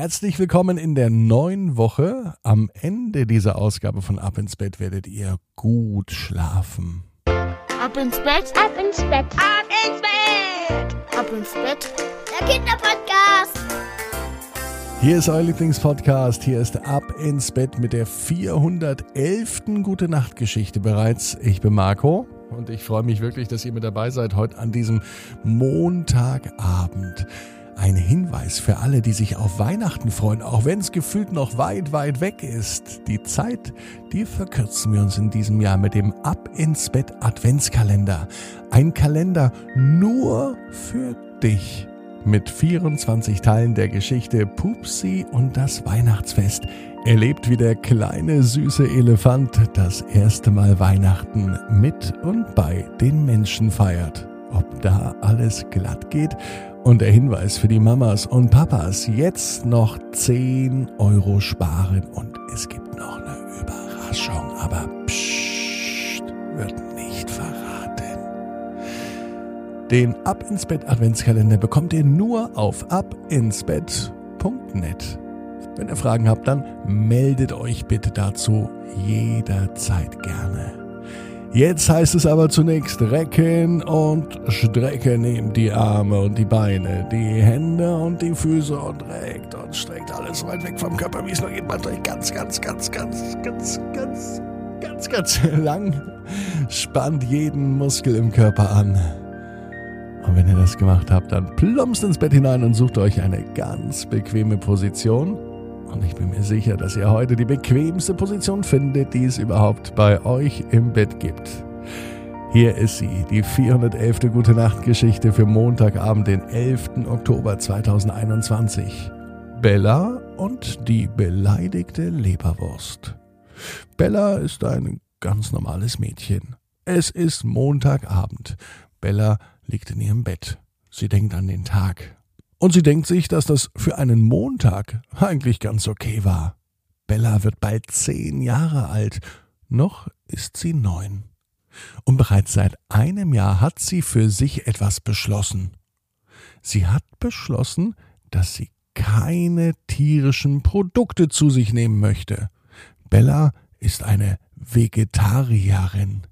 Herzlich willkommen in der neuen Woche. Am Ende dieser Ausgabe von Ab ins Bett werdet ihr gut schlafen. Ab ins Bett, ab ins Bett, ab ins Bett, ab ins Bett. Der Kinderpodcast. Hier ist euer Lieblingspodcast. Hier ist Ab ins Bett mit der 411. Gute Nacht Geschichte bereits. Ich bin Marco und ich freue mich wirklich, dass ihr mit dabei seid heute an diesem Montagabend. Ein Hinweis für alle, die sich auf Weihnachten freuen, auch wenn es gefühlt noch weit, weit weg ist. Die Zeit, die verkürzen wir uns in diesem Jahr mit dem Ab ins Bett Adventskalender. Ein Kalender nur für dich. Mit 24 Teilen der Geschichte Pupsi und das Weihnachtsfest erlebt, wie der kleine süße Elefant das erste Mal Weihnachten mit und bei den Menschen feiert. Ob da alles glatt geht und der Hinweis für die Mamas und Papas, jetzt noch 10 Euro sparen und es gibt noch eine Überraschung, aber pssst, wird nicht verraten. Den Ab ins Bett Adventskalender bekommt ihr nur auf abinsbett.net. Wenn ihr Fragen habt, dann meldet euch bitte dazu jederzeit gerne. Jetzt heißt es aber zunächst recken und strecken. Nehmt die Arme und die Beine, die Hände und die Füße und reckt und streckt alles weit weg vom Körper, wie es nur geht. Macht euch ganz, ganz, ganz, ganz, ganz, ganz, ganz, ganz lang. Spannt jeden Muskel im Körper an. Und wenn ihr das gemacht habt, dann plumpst ins Bett hinein und sucht euch eine ganz bequeme Position. Und ich bin mir sicher, dass ihr heute die bequemste Position findet, die es überhaupt bei euch im Bett gibt. Hier ist sie, die 411. Gute Nacht Geschichte für Montagabend, den 11. Oktober 2021. Bella und die beleidigte Leberwurst. Bella ist ein ganz normales Mädchen. Es ist Montagabend. Bella liegt in ihrem Bett. Sie denkt an den Tag, und sie denkt sich, dass das für einen Montag eigentlich ganz okay war. Bella wird bald zehn Jahre alt, noch ist sie neun. Und bereits seit einem Jahr hat sie für sich etwas beschlossen. Sie hat beschlossen, dass sie keine tierischen Produkte zu sich nehmen möchte. Bella ist eine Vegetarierin.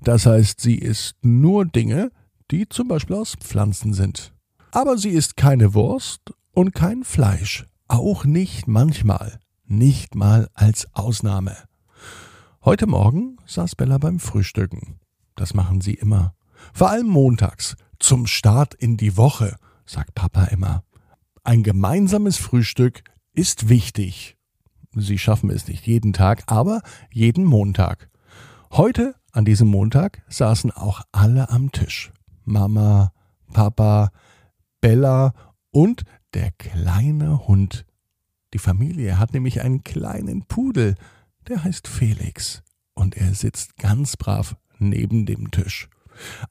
Das heißt, sie isst nur Dinge, die zum Beispiel aus Pflanzen sind. Aber sie ist keine Wurst und kein Fleisch, auch nicht manchmal, nicht mal als Ausnahme. Heute Morgen saß Bella beim Frühstücken. Das machen sie immer. Vor allem montags, zum Start in die Woche, sagt Papa immer. Ein gemeinsames Frühstück ist wichtig. Sie schaffen es nicht jeden Tag, aber jeden Montag. Heute, an diesem Montag, saßen auch alle am Tisch. Mama, Papa, Bella und der kleine Hund. Die Familie hat nämlich einen kleinen Pudel, der heißt Felix, und er sitzt ganz brav neben dem Tisch.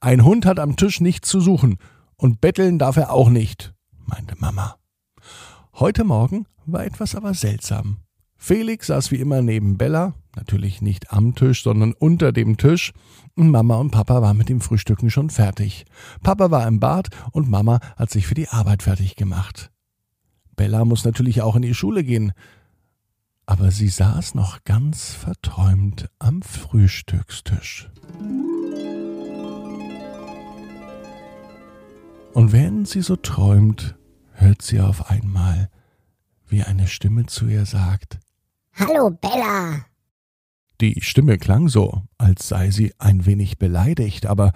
Ein Hund hat am Tisch nichts zu suchen, und betteln darf er auch nicht, meinte Mama. Heute Morgen war etwas aber seltsam. Felix saß wie immer neben Bella, natürlich nicht am Tisch, sondern unter dem Tisch, Mama und Papa waren mit dem Frühstücken schon fertig. Papa war im Bad und Mama hat sich für die Arbeit fertig gemacht. Bella muss natürlich auch in die Schule gehen. Aber sie saß noch ganz verträumt am Frühstückstisch. Und während sie so träumt, hört sie auf einmal, wie eine Stimme zu ihr sagt Hallo Bella. Die Stimme klang so, als sei sie ein wenig beleidigt, aber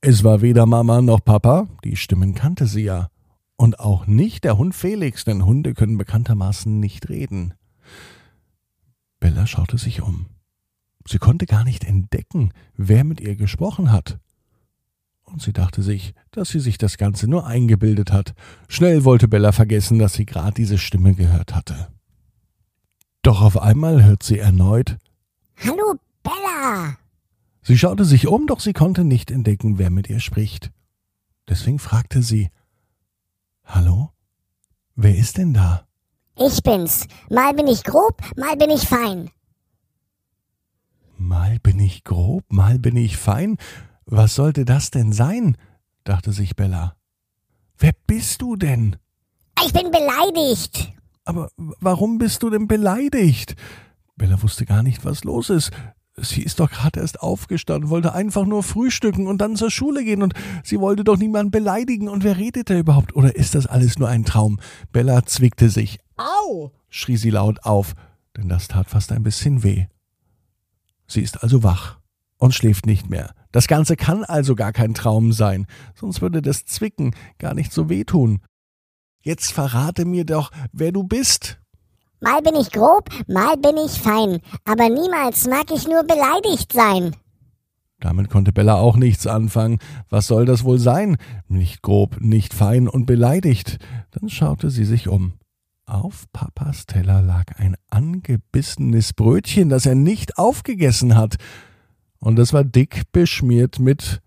es war weder Mama noch Papa, die Stimmen kannte sie ja. Und auch nicht der Hund Felix, denn Hunde können bekanntermaßen nicht reden. Bella schaute sich um. Sie konnte gar nicht entdecken, wer mit ihr gesprochen hat. Und sie dachte sich, dass sie sich das Ganze nur eingebildet hat. Schnell wollte Bella vergessen, dass sie gerade diese Stimme gehört hatte. Doch auf einmal hört sie erneut Hallo Bella. Sie schaute sich um, doch sie konnte nicht entdecken, wer mit ihr spricht. Deswegen fragte sie Hallo? Wer ist denn da? Ich bin's. Mal bin ich grob, mal bin ich fein. Mal bin ich grob, mal bin ich fein. Was sollte das denn sein? dachte sich Bella. Wer bist du denn? Ich bin beleidigt. Aber warum bist du denn beleidigt? Bella wusste gar nicht, was los ist. Sie ist doch gerade erst aufgestanden, wollte einfach nur frühstücken und dann zur Schule gehen und sie wollte doch niemanden beleidigen und wer redet da überhaupt? Oder ist das alles nur ein Traum? Bella zwickte sich. Au! schrie sie laut auf, denn das tat fast ein bisschen weh. Sie ist also wach und schläft nicht mehr. Das Ganze kann also gar kein Traum sein, sonst würde das Zwicken gar nicht so wehtun. Jetzt verrate mir doch, wer du bist. Mal bin ich grob, mal bin ich fein, aber niemals mag ich nur beleidigt sein. Damit konnte Bella auch nichts anfangen. Was soll das wohl sein? Nicht grob, nicht fein und beleidigt. Dann schaute sie sich um. Auf Papas Teller lag ein angebissenes Brötchen, das er nicht aufgegessen hat. Und es war dick beschmiert mit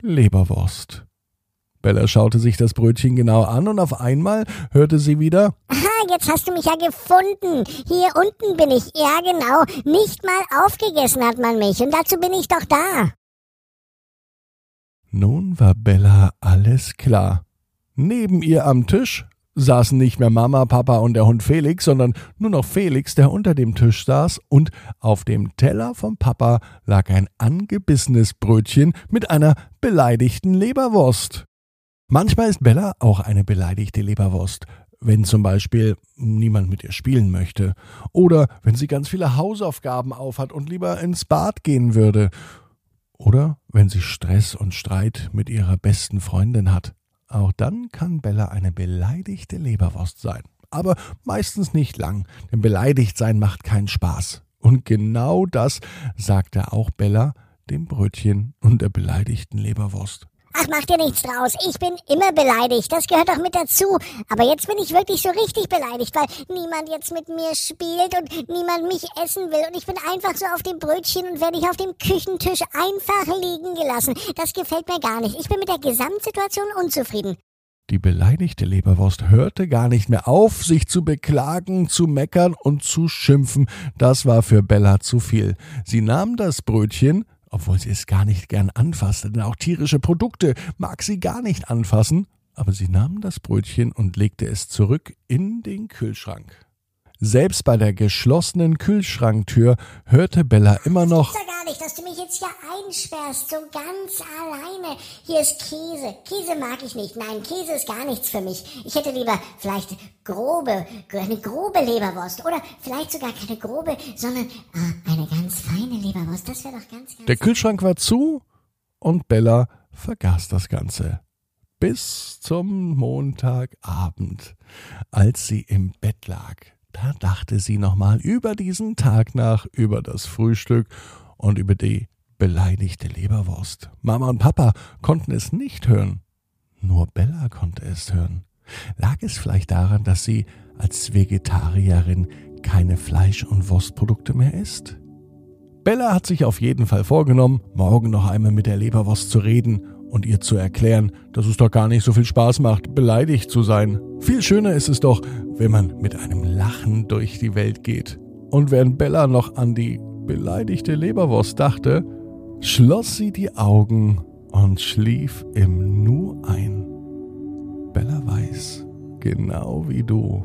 Leberwurst. Bella schaute sich das Brötchen genau an und auf einmal hörte sie wieder Aha, jetzt hast du mich ja gefunden. Hier unten bin ich. Ja, genau. Nicht mal aufgegessen hat man mich. Und dazu bin ich doch da. Nun war Bella alles klar. Neben ihr am Tisch saßen nicht mehr Mama, Papa und der Hund Felix, sondern nur noch Felix, der unter dem Tisch saß, und auf dem Teller vom Papa lag ein angebissenes Brötchen mit einer beleidigten Leberwurst. Manchmal ist Bella auch eine beleidigte Leberwurst, wenn zum Beispiel niemand mit ihr spielen möchte oder wenn sie ganz viele Hausaufgaben aufhat und lieber ins Bad gehen würde oder wenn sie Stress und Streit mit ihrer besten Freundin hat. Auch dann kann Bella eine beleidigte Leberwurst sein. Aber meistens nicht lang, denn beleidigt sein macht keinen Spaß. Und genau das sagte auch Bella dem Brötchen und der beleidigten Leberwurst. Ach, mach dir nichts draus. Ich bin immer beleidigt. Das gehört doch mit dazu. Aber jetzt bin ich wirklich so richtig beleidigt, weil niemand jetzt mit mir spielt und niemand mich essen will. Und ich bin einfach so auf dem Brötchen und werde ich auf dem Küchentisch einfach liegen gelassen. Das gefällt mir gar nicht. Ich bin mit der Gesamtsituation unzufrieden. Die beleidigte Leberwurst hörte gar nicht mehr auf, sich zu beklagen, zu meckern und zu schimpfen. Das war für Bella zu viel. Sie nahm das Brötchen, obwohl sie es gar nicht gern anfasste, denn auch tierische Produkte mag sie gar nicht anfassen, aber sie nahm das Brötchen und legte es zurück in den Kühlschrank. Selbst bei der geschlossenen Kühlschranktür hörte Bella immer noch. Das gar nicht, dass du mich jetzt hier einsperrst, so ganz alleine. Hier ist Käse. Käse mag ich nicht. Nein, Käse ist gar nichts für mich. Ich hätte lieber vielleicht grobe, eine grobe Leberwurst oder vielleicht sogar keine grobe, sondern ah, eine ganz feine Leberwurst. Das wäre doch ganz, ganz. Der Kühlschrank war zu und Bella vergaß das Ganze. Bis zum Montagabend, als sie im Bett lag. Da dachte sie nochmal über diesen Tag nach, über das Frühstück und über die beleidigte Leberwurst. Mama und Papa konnten es nicht hören. Nur Bella konnte es hören. Lag es vielleicht daran, dass sie als Vegetarierin keine Fleisch- und Wurstprodukte mehr isst? Bella hat sich auf jeden Fall vorgenommen, morgen noch einmal mit der Leberwurst zu reden und ihr zu erklären, dass es doch gar nicht so viel Spaß macht, beleidigt zu sein. Viel schöner ist es doch, wenn man mit einem Lachen durch die Welt geht. Und während Bella noch an die beleidigte Leberwurst dachte, schloss sie die Augen und schlief im Nu ein. Bella weiß, genau wie du,